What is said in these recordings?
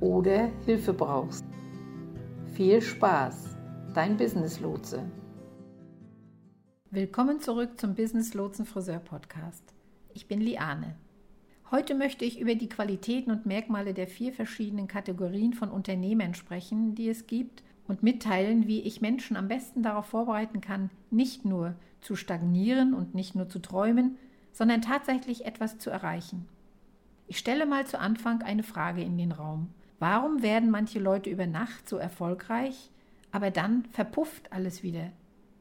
oder Hilfe brauchst. Viel Spaß, dein Business Lotse. Willkommen zurück zum Business Lotsen Friseur Podcast. Ich bin Liane. Heute möchte ich über die Qualitäten und Merkmale der vier verschiedenen Kategorien von Unternehmen sprechen, die es gibt und mitteilen, wie ich Menschen am besten darauf vorbereiten kann, nicht nur zu stagnieren und nicht nur zu träumen, sondern tatsächlich etwas zu erreichen. Ich stelle mal zu Anfang eine Frage in den Raum. Warum werden manche Leute über Nacht so erfolgreich, aber dann verpufft alles wieder?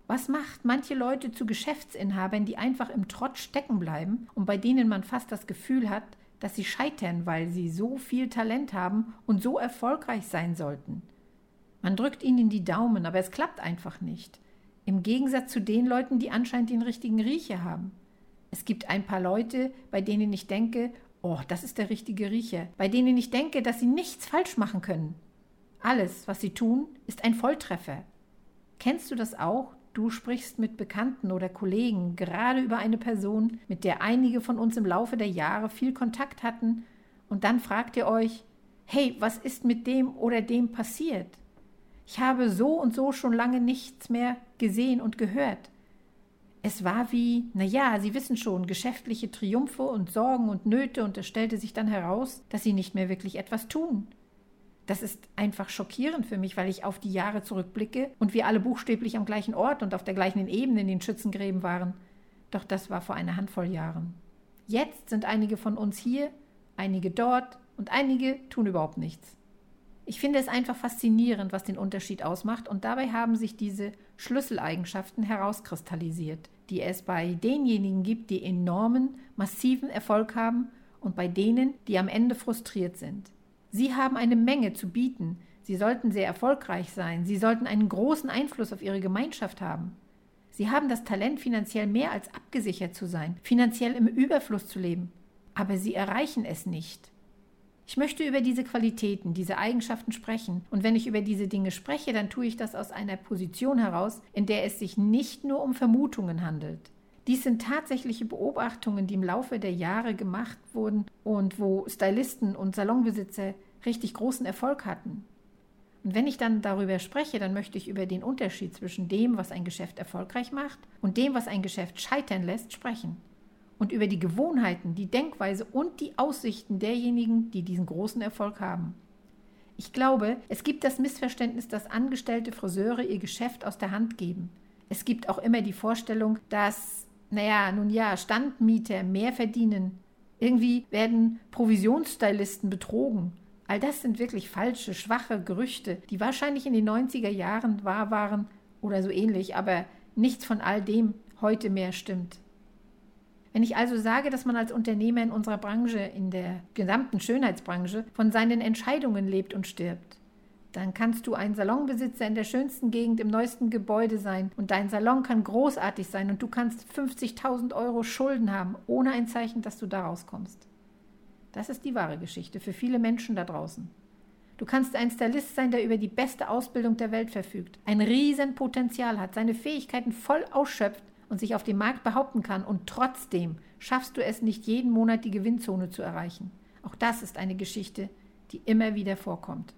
Was macht manche Leute zu Geschäftsinhabern, die einfach im Trott stecken bleiben und bei denen man fast das Gefühl hat, dass sie scheitern, weil sie so viel Talent haben und so erfolgreich sein sollten? Man drückt ihnen die Daumen, aber es klappt einfach nicht. Im Gegensatz zu den Leuten, die anscheinend den richtigen Riecher haben. Es gibt ein paar Leute, bei denen ich denke, Oh, das ist der richtige Riecher, bei denen ich denke, dass sie nichts falsch machen können. Alles, was sie tun, ist ein Volltreffer. Kennst du das auch? Du sprichst mit Bekannten oder Kollegen gerade über eine Person, mit der einige von uns im Laufe der Jahre viel Kontakt hatten, und dann fragt ihr euch, hey, was ist mit dem oder dem passiert? Ich habe so und so schon lange nichts mehr gesehen und gehört. Es war wie, na ja, Sie wissen schon, geschäftliche Triumphe und Sorgen und Nöte und es stellte sich dann heraus, dass Sie nicht mehr wirklich etwas tun. Das ist einfach schockierend für mich, weil ich auf die Jahre zurückblicke und wir alle buchstäblich am gleichen Ort und auf der gleichen Ebene in den Schützengräben waren. Doch das war vor einer Handvoll Jahren. Jetzt sind einige von uns hier, einige dort und einige tun überhaupt nichts. Ich finde es einfach faszinierend, was den Unterschied ausmacht, und dabei haben sich diese Schlüsseleigenschaften herauskristallisiert, die es bei denjenigen gibt, die enormen, massiven Erfolg haben und bei denen, die am Ende frustriert sind. Sie haben eine Menge zu bieten, sie sollten sehr erfolgreich sein, sie sollten einen großen Einfluss auf ihre Gemeinschaft haben. Sie haben das Talent, finanziell mehr als abgesichert zu sein, finanziell im Überfluss zu leben, aber sie erreichen es nicht. Ich möchte über diese Qualitäten, diese Eigenschaften sprechen. Und wenn ich über diese Dinge spreche, dann tue ich das aus einer Position heraus, in der es sich nicht nur um Vermutungen handelt. Dies sind tatsächliche Beobachtungen, die im Laufe der Jahre gemacht wurden und wo Stylisten und Salonbesitzer richtig großen Erfolg hatten. Und wenn ich dann darüber spreche, dann möchte ich über den Unterschied zwischen dem, was ein Geschäft erfolgreich macht, und dem, was ein Geschäft scheitern lässt, sprechen und über die Gewohnheiten, die Denkweise und die Aussichten derjenigen, die diesen großen Erfolg haben. Ich glaube, es gibt das Missverständnis, dass angestellte Friseure ihr Geschäft aus der Hand geben. Es gibt auch immer die Vorstellung, dass, naja, nun ja, Standmieter mehr verdienen. Irgendwie werden Provisionsstylisten betrogen. All das sind wirklich falsche, schwache Gerüchte, die wahrscheinlich in den 90er Jahren wahr waren oder so ähnlich, aber nichts von all dem heute mehr stimmt. Wenn ich also sage, dass man als Unternehmer in unserer Branche, in der gesamten Schönheitsbranche, von seinen Entscheidungen lebt und stirbt, dann kannst du ein Salonbesitzer in der schönsten Gegend im neuesten Gebäude sein und dein Salon kann großartig sein und du kannst 50.000 Euro Schulden haben, ohne ein Zeichen, dass du da rauskommst. Das ist die wahre Geschichte für viele Menschen da draußen. Du kannst ein Stylist sein, der über die beste Ausbildung der Welt verfügt, ein Riesenpotenzial hat, seine Fähigkeiten voll ausschöpft und sich auf dem Markt behaupten kann und trotzdem schaffst du es nicht jeden Monat die Gewinnzone zu erreichen. Auch das ist eine Geschichte, die immer wieder vorkommt.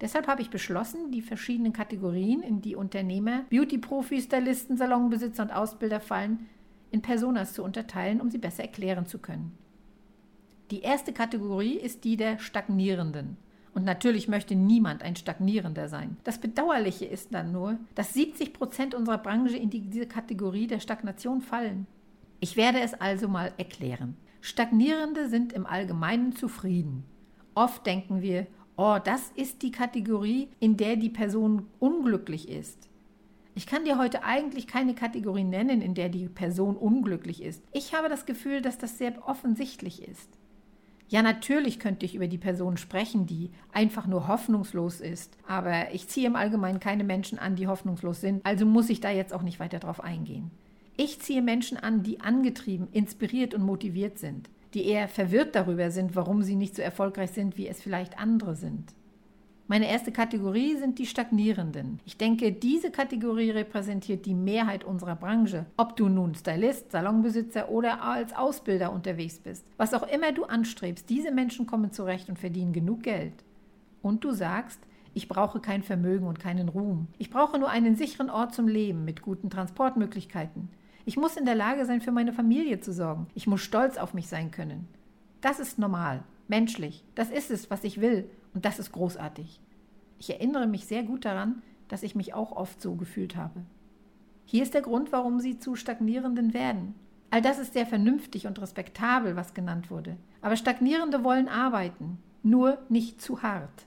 Deshalb habe ich beschlossen, die verschiedenen Kategorien, in die Unternehmer, Beauty-Profis, Stylisten, Salonbesitzer und Ausbilder fallen, in Personas zu unterteilen, um sie besser erklären zu können. Die erste Kategorie ist die der Stagnierenden. Und natürlich möchte niemand ein Stagnierender sein. Das Bedauerliche ist dann nur, dass 70 Prozent unserer Branche in die, diese Kategorie der Stagnation fallen. Ich werde es also mal erklären. Stagnierende sind im Allgemeinen zufrieden. Oft denken wir, oh, das ist die Kategorie, in der die Person unglücklich ist. Ich kann dir heute eigentlich keine Kategorie nennen, in der die Person unglücklich ist. Ich habe das Gefühl, dass das sehr offensichtlich ist. Ja, natürlich könnte ich über die Person sprechen, die einfach nur hoffnungslos ist, aber ich ziehe im Allgemeinen keine Menschen an, die hoffnungslos sind, also muss ich da jetzt auch nicht weiter drauf eingehen. Ich ziehe Menschen an, die angetrieben, inspiriert und motiviert sind, die eher verwirrt darüber sind, warum sie nicht so erfolgreich sind, wie es vielleicht andere sind. Meine erste Kategorie sind die Stagnierenden. Ich denke, diese Kategorie repräsentiert die Mehrheit unserer Branche. Ob du nun Stylist, Salonbesitzer oder als Ausbilder unterwegs bist. Was auch immer du anstrebst, diese Menschen kommen zurecht und verdienen genug Geld. Und du sagst, ich brauche kein Vermögen und keinen Ruhm. Ich brauche nur einen sicheren Ort zum Leben mit guten Transportmöglichkeiten. Ich muss in der Lage sein, für meine Familie zu sorgen. Ich muss stolz auf mich sein können. Das ist normal, menschlich. Das ist es, was ich will. Und das ist großartig. Ich erinnere mich sehr gut daran, dass ich mich auch oft so gefühlt habe. Hier ist der Grund, warum sie zu Stagnierenden werden. All das ist sehr vernünftig und respektabel, was genannt wurde. Aber Stagnierende wollen arbeiten, nur nicht zu hart.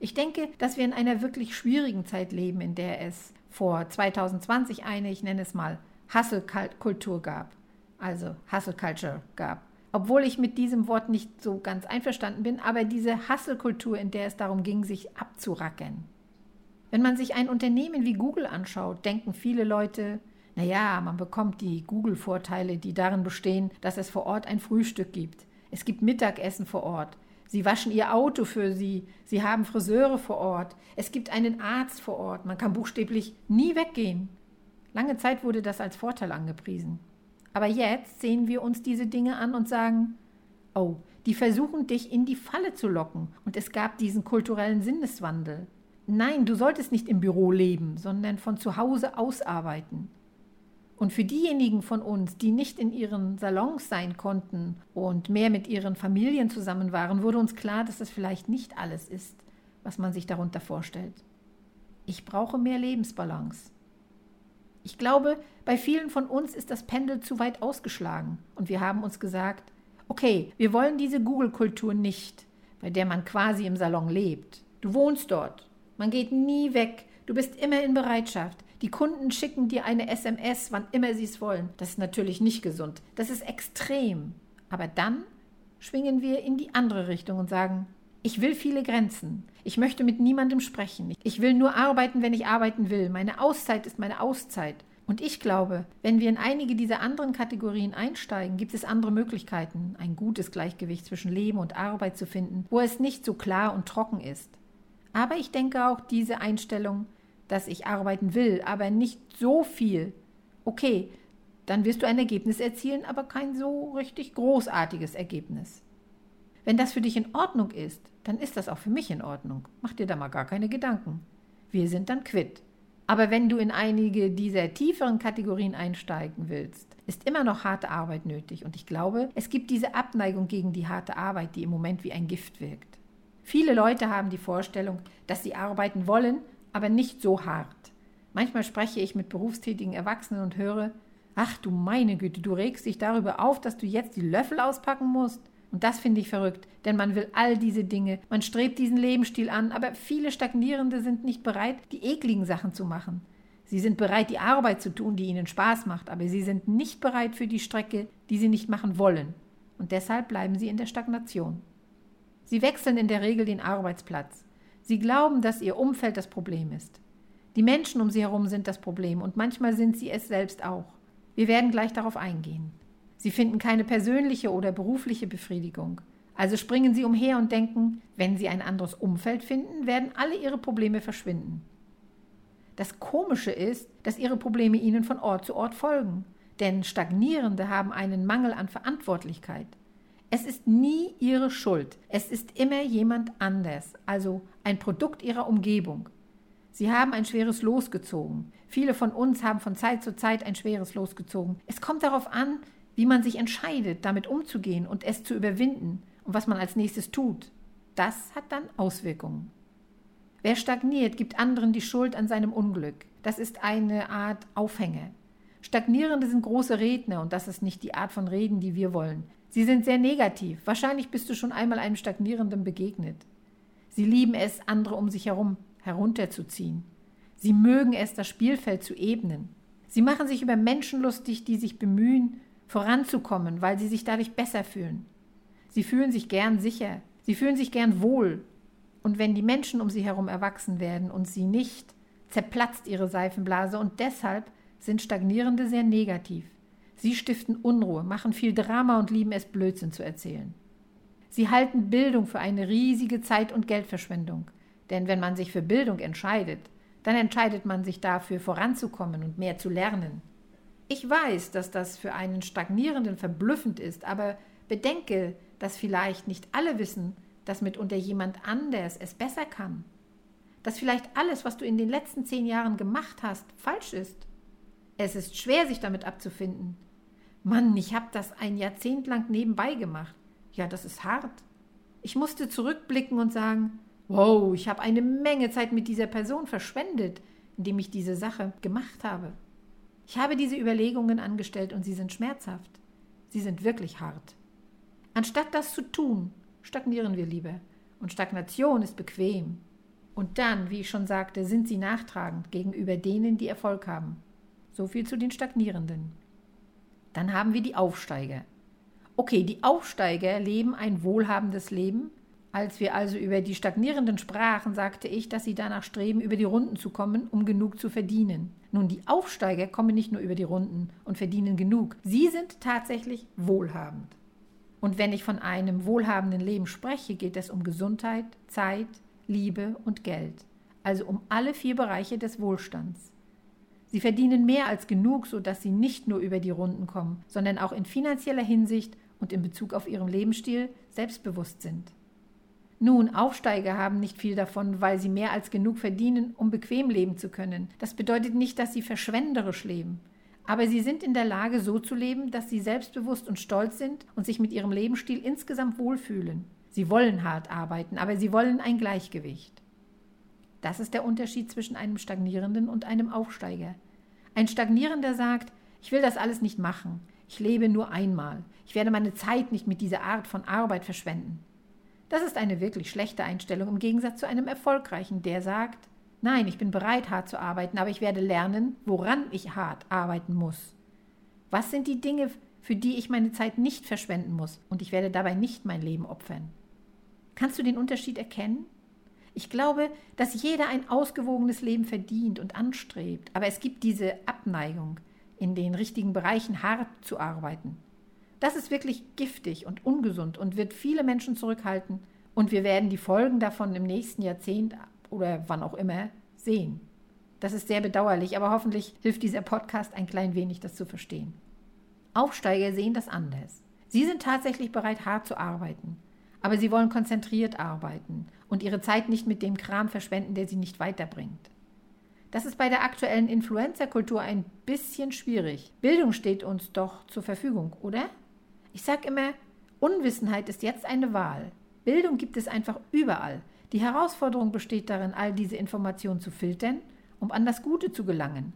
Ich denke, dass wir in einer wirklich schwierigen Zeit leben, in der es vor 2020 eine, ich nenne es mal, Hustle-Kultur gab. Also Hustle Culture gab obwohl ich mit diesem Wort nicht so ganz einverstanden bin, aber diese Hasselkultur, in der es darum ging, sich abzurackern. Wenn man sich ein Unternehmen wie Google anschaut, denken viele Leute, naja, man bekommt die Google-Vorteile, die darin bestehen, dass es vor Ort ein Frühstück gibt. Es gibt Mittagessen vor Ort. Sie waschen ihr Auto für sie. Sie haben Friseure vor Ort. Es gibt einen Arzt vor Ort. Man kann buchstäblich nie weggehen. Lange Zeit wurde das als Vorteil angepriesen. Aber jetzt sehen wir uns diese Dinge an und sagen, oh, die versuchen dich in die Falle zu locken und es gab diesen kulturellen Sinneswandel. Nein, du solltest nicht im Büro leben, sondern von zu Hause aus arbeiten. Und für diejenigen von uns, die nicht in ihren Salons sein konnten und mehr mit ihren Familien zusammen waren, wurde uns klar, dass das vielleicht nicht alles ist, was man sich darunter vorstellt. Ich brauche mehr Lebensbalance. Ich glaube, bei vielen von uns ist das Pendel zu weit ausgeschlagen und wir haben uns gesagt, okay, wir wollen diese Google-Kultur nicht, bei der man quasi im Salon lebt. Du wohnst dort, man geht nie weg, du bist immer in Bereitschaft. Die Kunden schicken dir eine SMS, wann immer sie es wollen. Das ist natürlich nicht gesund, das ist extrem. Aber dann schwingen wir in die andere Richtung und sagen, ich will viele Grenzen. Ich möchte mit niemandem sprechen. Ich will nur arbeiten, wenn ich arbeiten will. Meine Auszeit ist meine Auszeit. Und ich glaube, wenn wir in einige dieser anderen Kategorien einsteigen, gibt es andere Möglichkeiten, ein gutes Gleichgewicht zwischen Leben und Arbeit zu finden, wo es nicht so klar und trocken ist. Aber ich denke auch diese Einstellung, dass ich arbeiten will, aber nicht so viel. Okay, dann wirst du ein Ergebnis erzielen, aber kein so richtig großartiges Ergebnis. Wenn das für dich in Ordnung ist, dann ist das auch für mich in Ordnung. Mach dir da mal gar keine Gedanken. Wir sind dann quitt. Aber wenn du in einige dieser tieferen Kategorien einsteigen willst, ist immer noch harte Arbeit nötig. Und ich glaube, es gibt diese Abneigung gegen die harte Arbeit, die im Moment wie ein Gift wirkt. Viele Leute haben die Vorstellung, dass sie arbeiten wollen, aber nicht so hart. Manchmal spreche ich mit berufstätigen Erwachsenen und höre, ach du meine Güte, du regst dich darüber auf, dass du jetzt die Löffel auspacken musst. Und das finde ich verrückt, denn man will all diese Dinge, man strebt diesen Lebensstil an, aber viele Stagnierende sind nicht bereit, die ekligen Sachen zu machen. Sie sind bereit, die Arbeit zu tun, die ihnen Spaß macht, aber sie sind nicht bereit für die Strecke, die sie nicht machen wollen. Und deshalb bleiben sie in der Stagnation. Sie wechseln in der Regel den Arbeitsplatz. Sie glauben, dass ihr Umfeld das Problem ist. Die Menschen um sie herum sind das Problem und manchmal sind sie es selbst auch. Wir werden gleich darauf eingehen. Sie finden keine persönliche oder berufliche Befriedigung. Also springen sie umher und denken, wenn sie ein anderes Umfeld finden, werden alle ihre Probleme verschwinden. Das Komische ist, dass ihre Probleme ihnen von Ort zu Ort folgen, denn Stagnierende haben einen Mangel an Verantwortlichkeit. Es ist nie ihre Schuld, es ist immer jemand anders, also ein Produkt ihrer Umgebung. Sie haben ein schweres Los gezogen. Viele von uns haben von Zeit zu Zeit ein schweres Los gezogen. Es kommt darauf an, wie man sich entscheidet, damit umzugehen und es zu überwinden und was man als nächstes tut. das hat dann Auswirkungen. Wer stagniert, gibt anderen die Schuld an seinem Unglück. Das ist eine Art Aufhänger. Stagnierende sind große Redner und das ist nicht die Art von Reden, die wir wollen. Sie sind sehr negativ. Wahrscheinlich bist du schon einmal einem Stagnierenden begegnet. Sie lieben es, andere um sich herum herunterzuziehen. Sie mögen es, das Spielfeld zu ebnen. Sie machen sich über Menschen lustig, die sich bemühen, voranzukommen, weil sie sich dadurch besser fühlen. Sie fühlen sich gern sicher. Sie fühlen sich gern wohl. Und wenn die Menschen um sie herum erwachsen werden und sie nicht, zerplatzt ihre Seifenblase und deshalb sind Stagnierende sehr negativ. Sie stiften Unruhe, machen viel Drama und lieben es, Blödsinn zu erzählen. Sie halten Bildung für eine riesige Zeit- und Geldverschwendung. Denn wenn man sich für Bildung entscheidet, dann entscheidet man sich dafür, voranzukommen und mehr zu lernen. Ich weiß, dass das für einen Stagnierenden verblüffend ist, aber bedenke, dass vielleicht nicht alle wissen, dass mitunter jemand anders es besser kann. Dass vielleicht alles, was du in den letzten zehn Jahren gemacht hast, falsch ist. Es ist schwer, sich damit abzufinden. Mann, ich habe das ein Jahrzehnt lang nebenbei gemacht. Ja, das ist hart. Ich musste zurückblicken und sagen, wow, ich habe eine Menge Zeit mit dieser Person verschwendet, indem ich diese Sache gemacht habe. Ich habe diese Überlegungen angestellt und sie sind schmerzhaft. Sie sind wirklich hart. Anstatt das zu tun, stagnieren wir lieber. Und Stagnation ist bequem. Und dann, wie ich schon sagte, sind sie nachtragend gegenüber denen, die Erfolg haben. So viel zu den Stagnierenden. Dann haben wir die Aufsteiger. Okay, die Aufsteiger leben ein wohlhabendes Leben. Als wir also über die Stagnierenden sprachen, sagte ich, dass sie danach streben, über die Runden zu kommen, um genug zu verdienen. Nun, die Aufsteiger kommen nicht nur über die Runden und verdienen genug. Sie sind tatsächlich wohlhabend. Und wenn ich von einem wohlhabenden Leben spreche, geht es um Gesundheit, Zeit, Liebe und Geld. Also um alle vier Bereiche des Wohlstands. Sie verdienen mehr als genug, sodass sie nicht nur über die Runden kommen, sondern auch in finanzieller Hinsicht und in Bezug auf ihren Lebensstil selbstbewusst sind. Nun, Aufsteiger haben nicht viel davon, weil sie mehr als genug verdienen, um bequem leben zu können. Das bedeutet nicht, dass sie verschwenderisch leben. Aber sie sind in der Lage, so zu leben, dass sie selbstbewusst und stolz sind und sich mit ihrem Lebensstil insgesamt wohlfühlen. Sie wollen hart arbeiten, aber sie wollen ein Gleichgewicht. Das ist der Unterschied zwischen einem Stagnierenden und einem Aufsteiger. Ein Stagnierender sagt, ich will das alles nicht machen. Ich lebe nur einmal. Ich werde meine Zeit nicht mit dieser Art von Arbeit verschwenden. Das ist eine wirklich schlechte Einstellung im Gegensatz zu einem Erfolgreichen, der sagt, nein, ich bin bereit, hart zu arbeiten, aber ich werde lernen, woran ich hart arbeiten muss. Was sind die Dinge, für die ich meine Zeit nicht verschwenden muss und ich werde dabei nicht mein Leben opfern? Kannst du den Unterschied erkennen? Ich glaube, dass jeder ein ausgewogenes Leben verdient und anstrebt, aber es gibt diese Abneigung, in den richtigen Bereichen hart zu arbeiten. Das ist wirklich giftig und ungesund und wird viele Menschen zurückhalten. Und wir werden die Folgen davon im nächsten Jahrzehnt oder wann auch immer sehen. Das ist sehr bedauerlich, aber hoffentlich hilft dieser Podcast ein klein wenig, das zu verstehen. Aufsteiger sehen das anders. Sie sind tatsächlich bereit, hart zu arbeiten. Aber sie wollen konzentriert arbeiten und ihre Zeit nicht mit dem Kram verschwenden, der sie nicht weiterbringt. Das ist bei der aktuellen Influencer-Kultur ein bisschen schwierig. Bildung steht uns doch zur Verfügung, oder? Ich sage immer, Unwissenheit ist jetzt eine Wahl. Bildung gibt es einfach überall. Die Herausforderung besteht darin, all diese Informationen zu filtern, um an das Gute zu gelangen.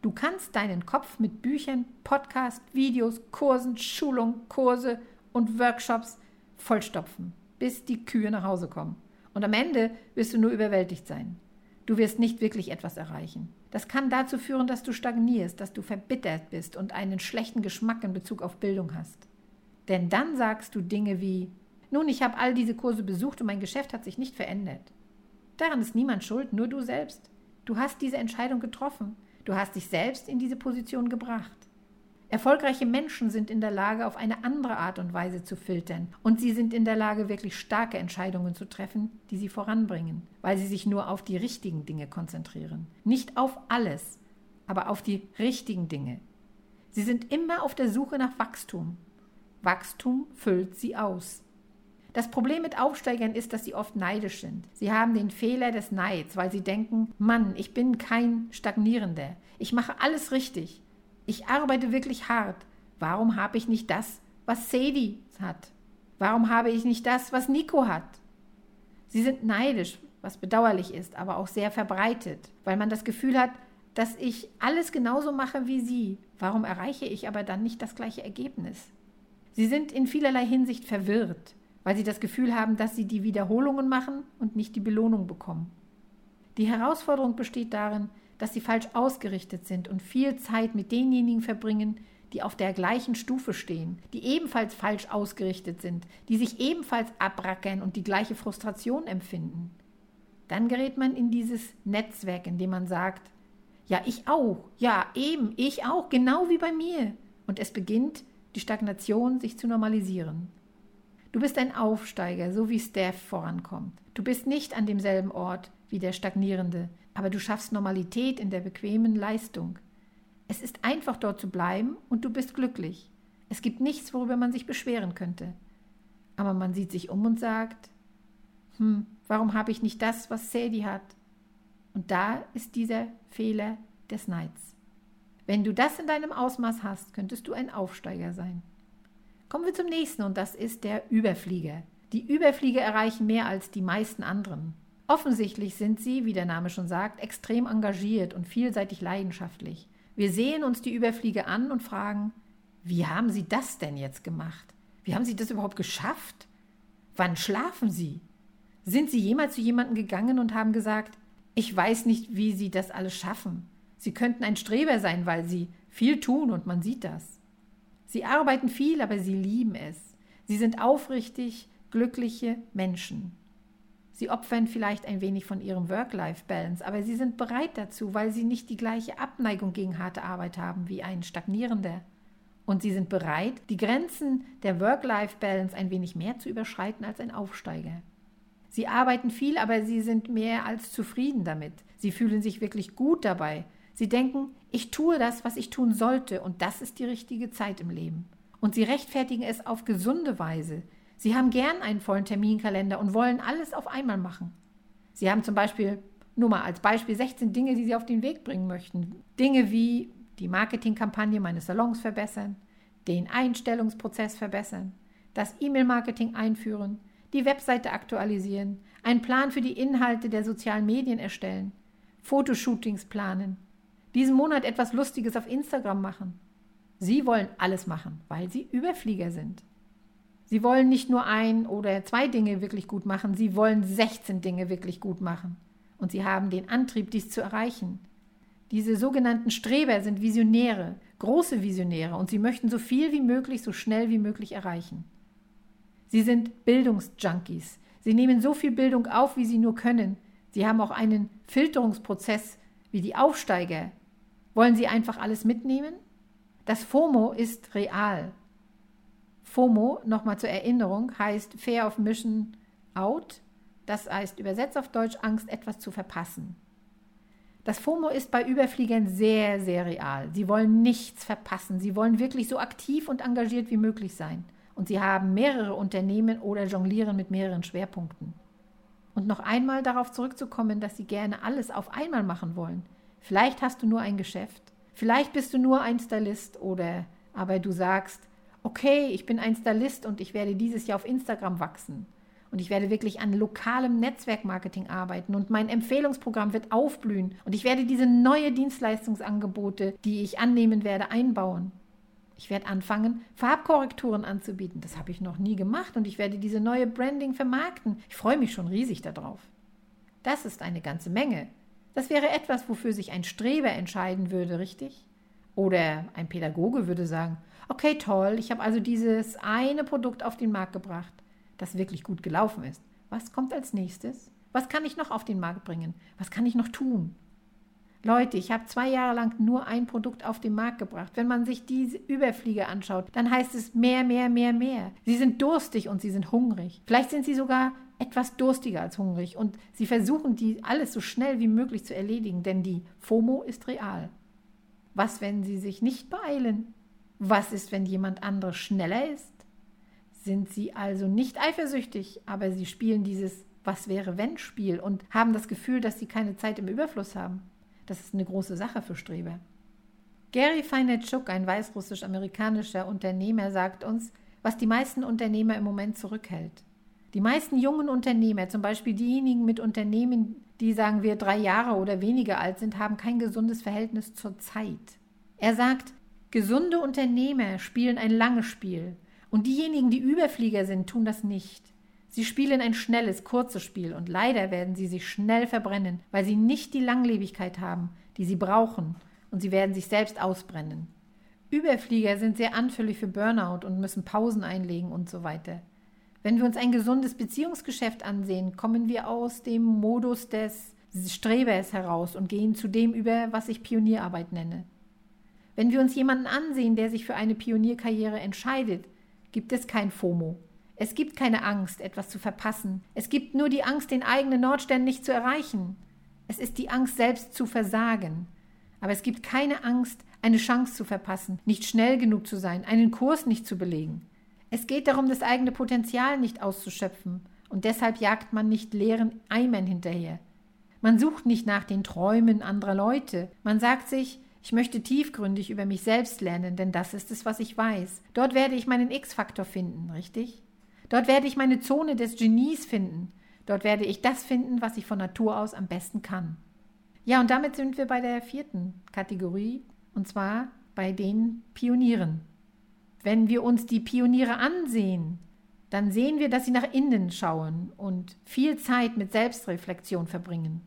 Du kannst deinen Kopf mit Büchern, Podcasts, Videos, Kursen, Schulungen, Kurse und Workshops vollstopfen, bis die Kühe nach Hause kommen. Und am Ende wirst du nur überwältigt sein. Du wirst nicht wirklich etwas erreichen. Das kann dazu führen, dass du stagnierst, dass du verbittert bist und einen schlechten Geschmack in Bezug auf Bildung hast. Denn dann sagst du Dinge wie, nun, ich habe all diese Kurse besucht und mein Geschäft hat sich nicht verändert. Daran ist niemand schuld, nur du selbst. Du hast diese Entscheidung getroffen. Du hast dich selbst in diese Position gebracht. Erfolgreiche Menschen sind in der Lage, auf eine andere Art und Weise zu filtern. Und sie sind in der Lage, wirklich starke Entscheidungen zu treffen, die sie voranbringen, weil sie sich nur auf die richtigen Dinge konzentrieren. Nicht auf alles, aber auf die richtigen Dinge. Sie sind immer auf der Suche nach Wachstum. Wachstum füllt sie aus. Das Problem mit Aufsteigern ist, dass sie oft neidisch sind. Sie haben den Fehler des Neids, weil sie denken, Mann, ich bin kein Stagnierender. Ich mache alles richtig. Ich arbeite wirklich hart. Warum habe ich nicht das, was Sadie hat? Warum habe ich nicht das, was Nico hat? Sie sind neidisch, was bedauerlich ist, aber auch sehr verbreitet, weil man das Gefühl hat, dass ich alles genauso mache wie Sie. Warum erreiche ich aber dann nicht das gleiche Ergebnis? Sie sind in vielerlei Hinsicht verwirrt, weil sie das Gefühl haben, dass sie die Wiederholungen machen und nicht die Belohnung bekommen. Die Herausforderung besteht darin, dass sie falsch ausgerichtet sind und viel Zeit mit denjenigen verbringen, die auf der gleichen Stufe stehen, die ebenfalls falsch ausgerichtet sind, die sich ebenfalls abrackern und die gleiche Frustration empfinden. Dann gerät man in dieses Netzwerk, in dem man sagt, ja, ich auch, ja, eben, ich auch, genau wie bei mir. Und es beginnt, die Stagnation sich zu normalisieren. Du bist ein Aufsteiger, so wie Steph vorankommt. Du bist nicht an demselben Ort wie der Stagnierende, aber du schaffst Normalität in der bequemen Leistung. Es ist einfach dort zu bleiben und du bist glücklich. Es gibt nichts, worüber man sich beschweren könnte. Aber man sieht sich um und sagt, hm, warum habe ich nicht das, was Sadie hat? Und da ist dieser Fehler des Neids. Wenn du das in deinem Ausmaß hast, könntest du ein Aufsteiger sein. Kommen wir zum nächsten und das ist der Überflieger. Die Überflieger erreichen mehr als die meisten anderen. Offensichtlich sind sie, wie der Name schon sagt, extrem engagiert und vielseitig leidenschaftlich. Wir sehen uns die Überflieger an und fragen, wie haben Sie das denn jetzt gemacht? Wie haben Sie das überhaupt geschafft? Wann schlafen Sie? Sind Sie jemals zu jemandem gegangen und haben gesagt, ich weiß nicht, wie Sie das alles schaffen. Sie könnten ein Streber sein, weil Sie viel tun und man sieht das. Sie arbeiten viel, aber Sie lieben es. Sie sind aufrichtig, glückliche Menschen. Sie opfern vielleicht ein wenig von ihrem Work-Life-Balance, aber sie sind bereit dazu, weil sie nicht die gleiche Abneigung gegen harte Arbeit haben wie ein Stagnierender. Und sie sind bereit, die Grenzen der Work-Life-Balance ein wenig mehr zu überschreiten als ein Aufsteiger. Sie arbeiten viel, aber sie sind mehr als zufrieden damit. Sie fühlen sich wirklich gut dabei. Sie denken, ich tue das, was ich tun sollte, und das ist die richtige Zeit im Leben. Und sie rechtfertigen es auf gesunde Weise. Sie haben gern einen vollen Terminkalender und wollen alles auf einmal machen. Sie haben zum Beispiel, nur mal als Beispiel, 16 Dinge, die Sie auf den Weg bringen möchten. Dinge wie die Marketingkampagne meines Salons verbessern, den Einstellungsprozess verbessern, das E-Mail-Marketing einführen, die Webseite aktualisieren, einen Plan für die Inhalte der sozialen Medien erstellen, Fotoshootings planen, diesen Monat etwas Lustiges auf Instagram machen. Sie wollen alles machen, weil sie Überflieger sind. Sie wollen nicht nur ein oder zwei Dinge wirklich gut machen, sie wollen 16 Dinge wirklich gut machen. Und sie haben den Antrieb, dies zu erreichen. Diese sogenannten Streber sind Visionäre, große Visionäre, und sie möchten so viel wie möglich, so schnell wie möglich erreichen. Sie sind Bildungsjunkies. Sie nehmen so viel Bildung auf, wie sie nur können. Sie haben auch einen Filterungsprozess wie die Aufsteiger. Wollen Sie einfach alles mitnehmen? Das FOMO ist real. FOMO, nochmal zur Erinnerung, heißt Fear of Mission Out. Das heißt übersetzt auf Deutsch Angst, etwas zu verpassen. Das FOMO ist bei Überfliegern sehr, sehr real. Sie wollen nichts verpassen. Sie wollen wirklich so aktiv und engagiert wie möglich sein und sie haben mehrere Unternehmen oder jonglieren mit mehreren Schwerpunkten. Und noch einmal darauf zurückzukommen, dass sie gerne alles auf einmal machen wollen. Vielleicht hast du nur ein Geschäft, vielleicht bist du nur ein Stylist oder aber du sagst, okay, ich bin ein Stylist und ich werde dieses Jahr auf Instagram wachsen. Und ich werde wirklich an lokalem Netzwerkmarketing arbeiten und mein Empfehlungsprogramm wird aufblühen und ich werde diese neue Dienstleistungsangebote, die ich annehmen werde, einbauen. Ich werde anfangen, Farbkorrekturen anzubieten. Das habe ich noch nie gemacht und ich werde diese neue Branding vermarkten. Ich freue mich schon riesig darauf. Das ist eine ganze Menge. Das wäre etwas, wofür sich ein Streber entscheiden würde, richtig? Oder ein Pädagoge würde sagen, okay, toll, ich habe also dieses eine Produkt auf den Markt gebracht, das wirklich gut gelaufen ist. Was kommt als nächstes? Was kann ich noch auf den Markt bringen? Was kann ich noch tun? Leute, ich habe zwei Jahre lang nur ein Produkt auf den Markt gebracht. Wenn man sich diese Überflieger anschaut, dann heißt es mehr, mehr, mehr, mehr. Sie sind durstig und sie sind hungrig. Vielleicht sind sie sogar etwas durstiger als hungrig und sie versuchen, die alles so schnell wie möglich zu erledigen, denn die FOMO ist real. Was, wenn sie sich nicht beeilen? Was ist, wenn jemand anderes schneller ist? Sind sie also nicht eifersüchtig, aber sie spielen dieses Was wäre wenn Spiel und haben das Gefühl, dass sie keine Zeit im Überfluss haben? Das ist eine große Sache für Streber. Gary Vaynerchuk, ein weißrussisch-amerikanischer Unternehmer, sagt uns, was die meisten Unternehmer im Moment zurückhält. Die meisten jungen Unternehmer, zum Beispiel diejenigen mit Unternehmen, die sagen wir drei Jahre oder weniger alt sind, haben kein gesundes Verhältnis zur Zeit. Er sagt, gesunde Unternehmer spielen ein langes Spiel und diejenigen, die Überflieger sind, tun das nicht. Sie spielen ein schnelles, kurzes Spiel und leider werden sie sich schnell verbrennen, weil sie nicht die Langlebigkeit haben, die sie brauchen und sie werden sich selbst ausbrennen. Überflieger sind sehr anfällig für Burnout und müssen Pausen einlegen und so weiter. Wenn wir uns ein gesundes Beziehungsgeschäft ansehen, kommen wir aus dem Modus des Strebers heraus und gehen zu dem über, was ich Pionierarbeit nenne. Wenn wir uns jemanden ansehen, der sich für eine Pionierkarriere entscheidet, gibt es kein FOMO. Es gibt keine Angst, etwas zu verpassen. Es gibt nur die Angst, den eigenen Nordstern nicht zu erreichen. Es ist die Angst, selbst zu versagen. Aber es gibt keine Angst, eine Chance zu verpassen, nicht schnell genug zu sein, einen Kurs nicht zu belegen. Es geht darum, das eigene Potenzial nicht auszuschöpfen, und deshalb jagt man nicht leeren Eimern hinterher. Man sucht nicht nach den Träumen anderer Leute. Man sagt sich, ich möchte tiefgründig über mich selbst lernen, denn das ist es, was ich weiß. Dort werde ich meinen X-Faktor finden, richtig? Dort werde ich meine Zone des Genies finden. Dort werde ich das finden, was ich von Natur aus am besten kann. Ja, und damit sind wir bei der vierten Kategorie, und zwar bei den Pionieren. Wenn wir uns die Pioniere ansehen, dann sehen wir, dass sie nach innen schauen und viel Zeit mit Selbstreflexion verbringen.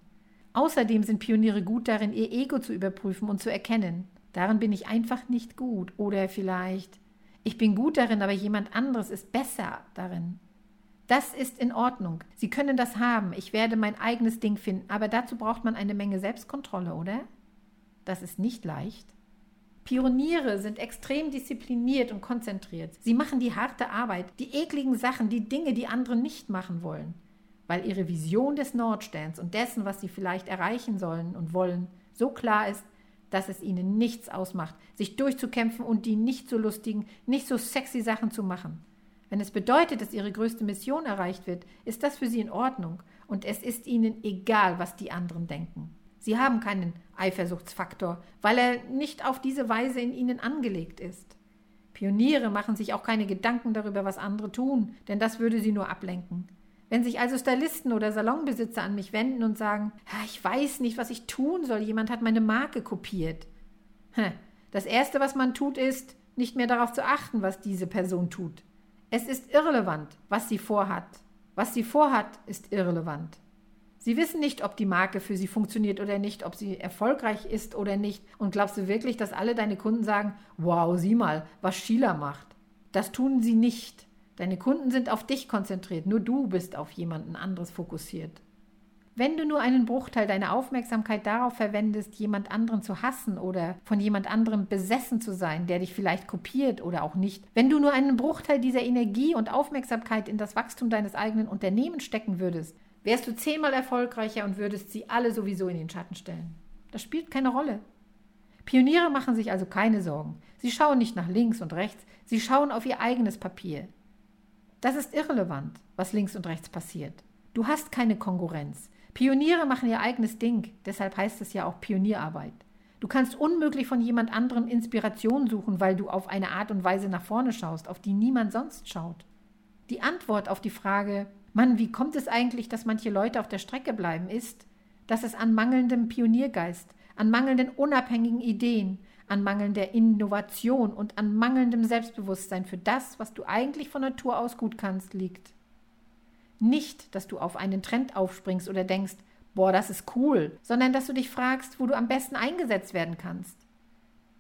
Außerdem sind Pioniere gut darin, ihr Ego zu überprüfen und zu erkennen. Darin bin ich einfach nicht gut. Oder vielleicht, ich bin gut darin, aber jemand anderes ist besser darin. Das ist in Ordnung. Sie können das haben. Ich werde mein eigenes Ding finden. Aber dazu braucht man eine Menge Selbstkontrolle, oder? Das ist nicht leicht. Pioniere sind extrem diszipliniert und konzentriert. Sie machen die harte Arbeit, die ekligen Sachen, die Dinge, die andere nicht machen wollen weil ihre Vision des Nordsterns und dessen, was sie vielleicht erreichen sollen und wollen, so klar ist, dass es ihnen nichts ausmacht, sich durchzukämpfen und die nicht so lustigen, nicht so sexy Sachen zu machen. Wenn es bedeutet, dass ihre größte Mission erreicht wird, ist das für sie in Ordnung und es ist ihnen egal, was die anderen denken. Sie haben keinen Eifersuchtsfaktor, weil er nicht auf diese Weise in ihnen angelegt ist. Pioniere machen sich auch keine Gedanken darüber, was andere tun, denn das würde sie nur ablenken. Wenn sich also Stylisten oder Salonbesitzer an mich wenden und sagen, ich weiß nicht, was ich tun soll, jemand hat meine Marke kopiert. Das Erste, was man tut, ist, nicht mehr darauf zu achten, was diese Person tut. Es ist irrelevant, was sie vorhat. Was sie vorhat, ist irrelevant. Sie wissen nicht, ob die Marke für sie funktioniert oder nicht, ob sie erfolgreich ist oder nicht. Und glaubst du wirklich, dass alle deine Kunden sagen, wow, sieh mal, was Sheila macht? Das tun sie nicht. Deine Kunden sind auf dich konzentriert, nur du bist auf jemanden anderes fokussiert. Wenn du nur einen Bruchteil deiner Aufmerksamkeit darauf verwendest, jemand anderen zu hassen oder von jemand anderem besessen zu sein, der dich vielleicht kopiert oder auch nicht, wenn du nur einen Bruchteil dieser Energie und Aufmerksamkeit in das Wachstum deines eigenen Unternehmens stecken würdest, wärst du zehnmal erfolgreicher und würdest sie alle sowieso in den Schatten stellen. Das spielt keine Rolle. Pioniere machen sich also keine Sorgen. Sie schauen nicht nach links und rechts, sie schauen auf ihr eigenes Papier. Das ist irrelevant, was links und rechts passiert. Du hast keine Konkurrenz. Pioniere machen ihr eigenes Ding, deshalb heißt es ja auch Pionierarbeit. Du kannst unmöglich von jemand anderem Inspiration suchen, weil du auf eine Art und Weise nach vorne schaust, auf die niemand sonst schaut. Die Antwort auf die Frage, Mann, wie kommt es eigentlich, dass manche Leute auf der Strecke bleiben, ist, dass es an mangelndem Pioniergeist, an mangelnden unabhängigen Ideen, an mangelnder Innovation und an mangelndem Selbstbewusstsein für das, was du eigentlich von Natur aus gut kannst, liegt. Nicht, dass du auf einen Trend aufspringst oder denkst, boah, das ist cool, sondern dass du dich fragst, wo du am besten eingesetzt werden kannst.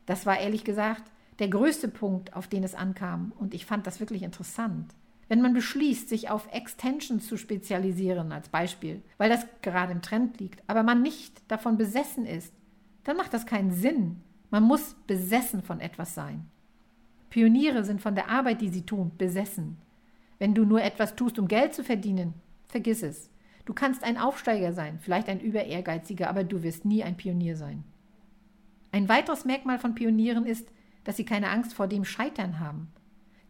Das war ehrlich gesagt der größte Punkt, auf den es ankam, und ich fand das wirklich interessant. Wenn man beschließt, sich auf Extensions zu spezialisieren als Beispiel, weil das gerade im Trend liegt, aber man nicht davon besessen ist, dann macht das keinen Sinn, man muss besessen von etwas sein. Pioniere sind von der Arbeit, die sie tun, besessen. Wenn du nur etwas tust, um Geld zu verdienen, vergiss es. Du kannst ein Aufsteiger sein, vielleicht ein Über-Ehrgeiziger, aber du wirst nie ein Pionier sein. Ein weiteres Merkmal von Pionieren ist, dass sie keine Angst vor dem Scheitern haben.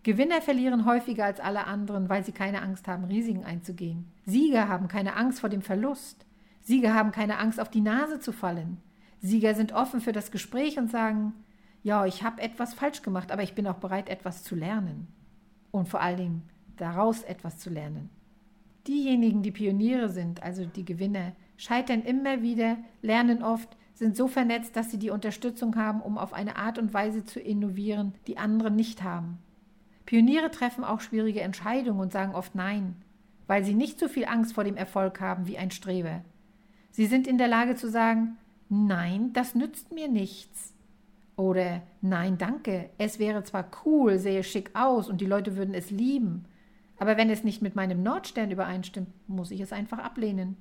Gewinner verlieren häufiger als alle anderen, weil sie keine Angst haben, Risiken einzugehen. Sieger haben keine Angst vor dem Verlust. Sieger haben keine Angst, auf die Nase zu fallen. Sieger sind offen für das Gespräch und sagen, ja, ich habe etwas falsch gemacht, aber ich bin auch bereit, etwas zu lernen. Und vor allen Dingen daraus etwas zu lernen. Diejenigen, die Pioniere sind, also die Gewinner, scheitern immer wieder, lernen oft, sind so vernetzt, dass sie die Unterstützung haben, um auf eine Art und Weise zu innovieren, die andere nicht haben. Pioniere treffen auch schwierige Entscheidungen und sagen oft Nein, weil sie nicht so viel Angst vor dem Erfolg haben wie ein Streber. Sie sind in der Lage zu sagen, Nein, das nützt mir nichts. Oder Nein, danke, es wäre zwar cool, sähe schick aus und die Leute würden es lieben, aber wenn es nicht mit meinem Nordstern übereinstimmt, muss ich es einfach ablehnen.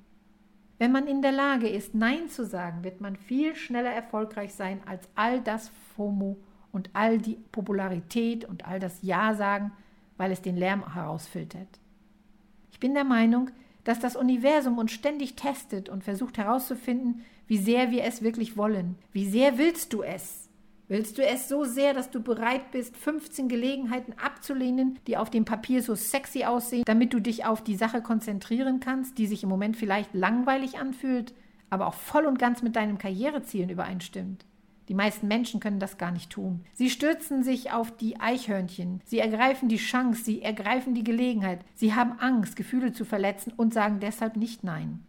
Wenn man in der Lage ist, Nein zu sagen, wird man viel schneller erfolgreich sein als all das FOMO und all die Popularität und all das Ja sagen, weil es den Lärm herausfiltert. Ich bin der Meinung, dass das Universum uns ständig testet und versucht herauszufinden, wie sehr wir es wirklich wollen. Wie sehr willst du es? Willst du es so sehr, dass du bereit bist, 15 Gelegenheiten abzulehnen, die auf dem Papier so sexy aussehen, damit du dich auf die Sache konzentrieren kannst, die sich im Moment vielleicht langweilig anfühlt, aber auch voll und ganz mit deinen Karrierezielen übereinstimmt? Die meisten Menschen können das gar nicht tun. Sie stürzen sich auf die Eichhörnchen. Sie ergreifen die Chance, sie ergreifen die Gelegenheit. Sie haben Angst, Gefühle zu verletzen und sagen deshalb nicht Nein.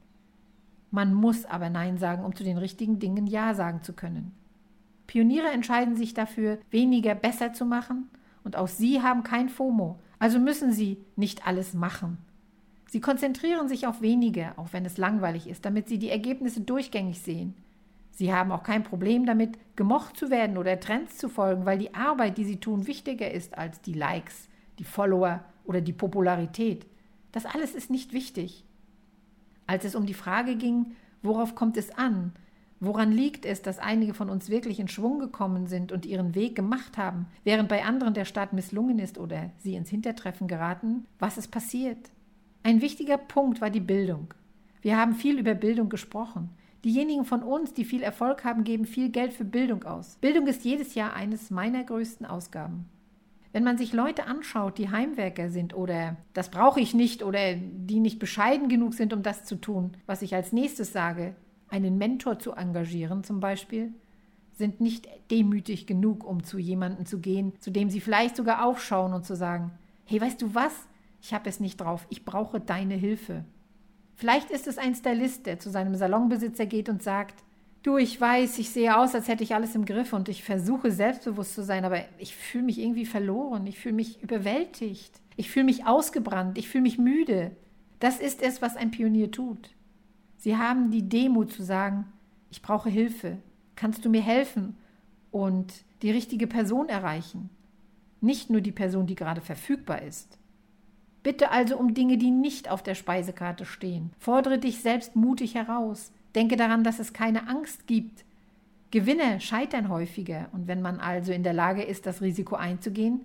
Man muss aber Nein sagen, um zu den richtigen Dingen Ja sagen zu können. Pioniere entscheiden sich dafür, weniger besser zu machen und auch sie haben kein FOMO, also müssen sie nicht alles machen. Sie konzentrieren sich auf weniger, auch wenn es langweilig ist, damit sie die Ergebnisse durchgängig sehen. Sie haben auch kein Problem damit, gemocht zu werden oder Trends zu folgen, weil die Arbeit, die sie tun, wichtiger ist als die Likes, die Follower oder die Popularität. Das alles ist nicht wichtig. Als es um die Frage ging, worauf kommt es an, woran liegt es, dass einige von uns wirklich in Schwung gekommen sind und ihren Weg gemacht haben, während bei anderen der Start misslungen ist oder sie ins Hintertreffen geraten, was ist passiert? Ein wichtiger Punkt war die Bildung. Wir haben viel über Bildung gesprochen. Diejenigen von uns, die viel Erfolg haben, geben viel Geld für Bildung aus. Bildung ist jedes Jahr eines meiner größten Ausgaben. Wenn man sich Leute anschaut, die Heimwerker sind oder das brauche ich nicht oder die nicht bescheiden genug sind, um das zu tun, was ich als nächstes sage, einen Mentor zu engagieren zum Beispiel, sind nicht demütig genug, um zu jemandem zu gehen, zu dem sie vielleicht sogar aufschauen und zu sagen, hey, weißt du was? Ich habe es nicht drauf, ich brauche deine Hilfe. Vielleicht ist es ein Stylist, der zu seinem Salonbesitzer geht und sagt, du, ich weiß, ich sehe aus, als hätte ich alles im Griff und ich versuche selbstbewusst zu sein, aber ich fühle mich irgendwie verloren, ich fühle mich überwältigt, ich fühle mich ausgebrannt, ich fühle mich müde. Das ist es, was ein Pionier tut. Sie haben die Demut zu sagen, ich brauche Hilfe, kannst du mir helfen und die richtige Person erreichen, nicht nur die Person, die gerade verfügbar ist. Bitte also um Dinge, die nicht auf der Speisekarte stehen. Fordere dich selbst mutig heraus. Denke daran, dass es keine Angst gibt. Gewinne scheitern häufiger. Und wenn man also in der Lage ist, das Risiko einzugehen,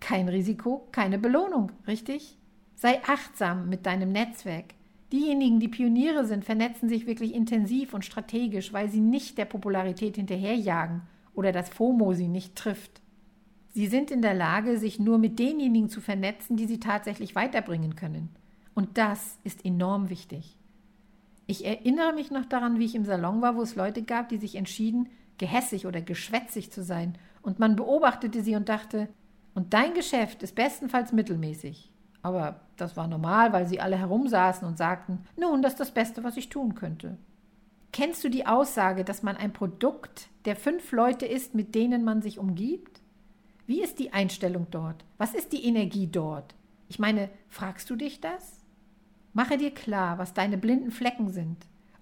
kein Risiko, keine Belohnung, richtig? Sei achtsam mit deinem Netzwerk. Diejenigen, die Pioniere sind, vernetzen sich wirklich intensiv und strategisch, weil sie nicht der Popularität hinterherjagen oder das FOMO sie nicht trifft. Sie sind in der Lage, sich nur mit denjenigen zu vernetzen, die sie tatsächlich weiterbringen können. Und das ist enorm wichtig. Ich erinnere mich noch daran, wie ich im Salon war, wo es Leute gab, die sich entschieden, gehässig oder geschwätzig zu sein. Und man beobachtete sie und dachte, und dein Geschäft ist bestenfalls mittelmäßig. Aber das war normal, weil sie alle herumsaßen und sagten, nun, das ist das Beste, was ich tun könnte. Kennst du die Aussage, dass man ein Produkt der fünf Leute ist, mit denen man sich umgibt? Wie ist die Einstellung dort? Was ist die Energie dort? Ich meine, fragst du dich das? Mache dir klar, was deine blinden Flecken sind.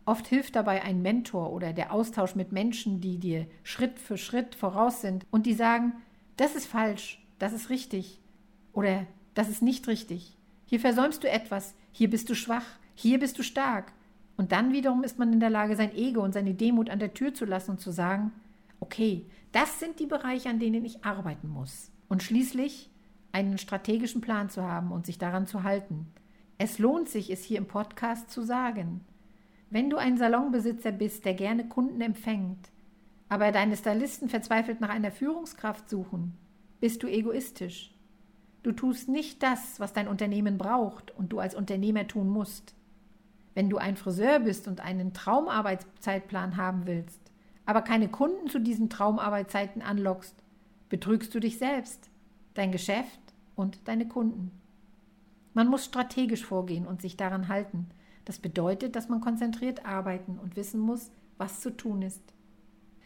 Oft hilft dabei ein Mentor oder der Austausch mit Menschen, die dir Schritt für Schritt voraus sind und die sagen, das ist falsch, das ist richtig oder das ist nicht richtig. Hier versäumst du etwas, hier bist du schwach, hier bist du stark. Und dann wiederum ist man in der Lage, sein Ego und seine Demut an der Tür zu lassen und zu sagen, okay, das sind die Bereiche, an denen ich arbeiten muss. Und schließlich einen strategischen Plan zu haben und sich daran zu halten. Es lohnt sich, es hier im Podcast zu sagen. Wenn du ein Salonbesitzer bist, der gerne Kunden empfängt, aber deine Stylisten verzweifelt nach einer Führungskraft suchen, bist du egoistisch. Du tust nicht das, was dein Unternehmen braucht und du als Unternehmer tun musst. Wenn du ein Friseur bist und einen Traumarbeitszeitplan haben willst, aber keine Kunden zu diesen Traumarbeitszeiten anlockst, betrügst du dich selbst, dein Geschäft und deine Kunden. Man muss strategisch vorgehen und sich daran halten. Das bedeutet, dass man konzentriert arbeiten und wissen muss, was zu tun ist.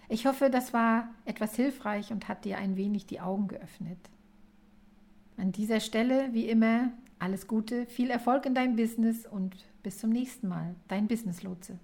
Ich hoffe, das war etwas hilfreich und hat dir ein wenig die Augen geöffnet. An dieser Stelle, wie immer, alles Gute, viel Erfolg in deinem Business und bis zum nächsten Mal. Dein Business Lotse.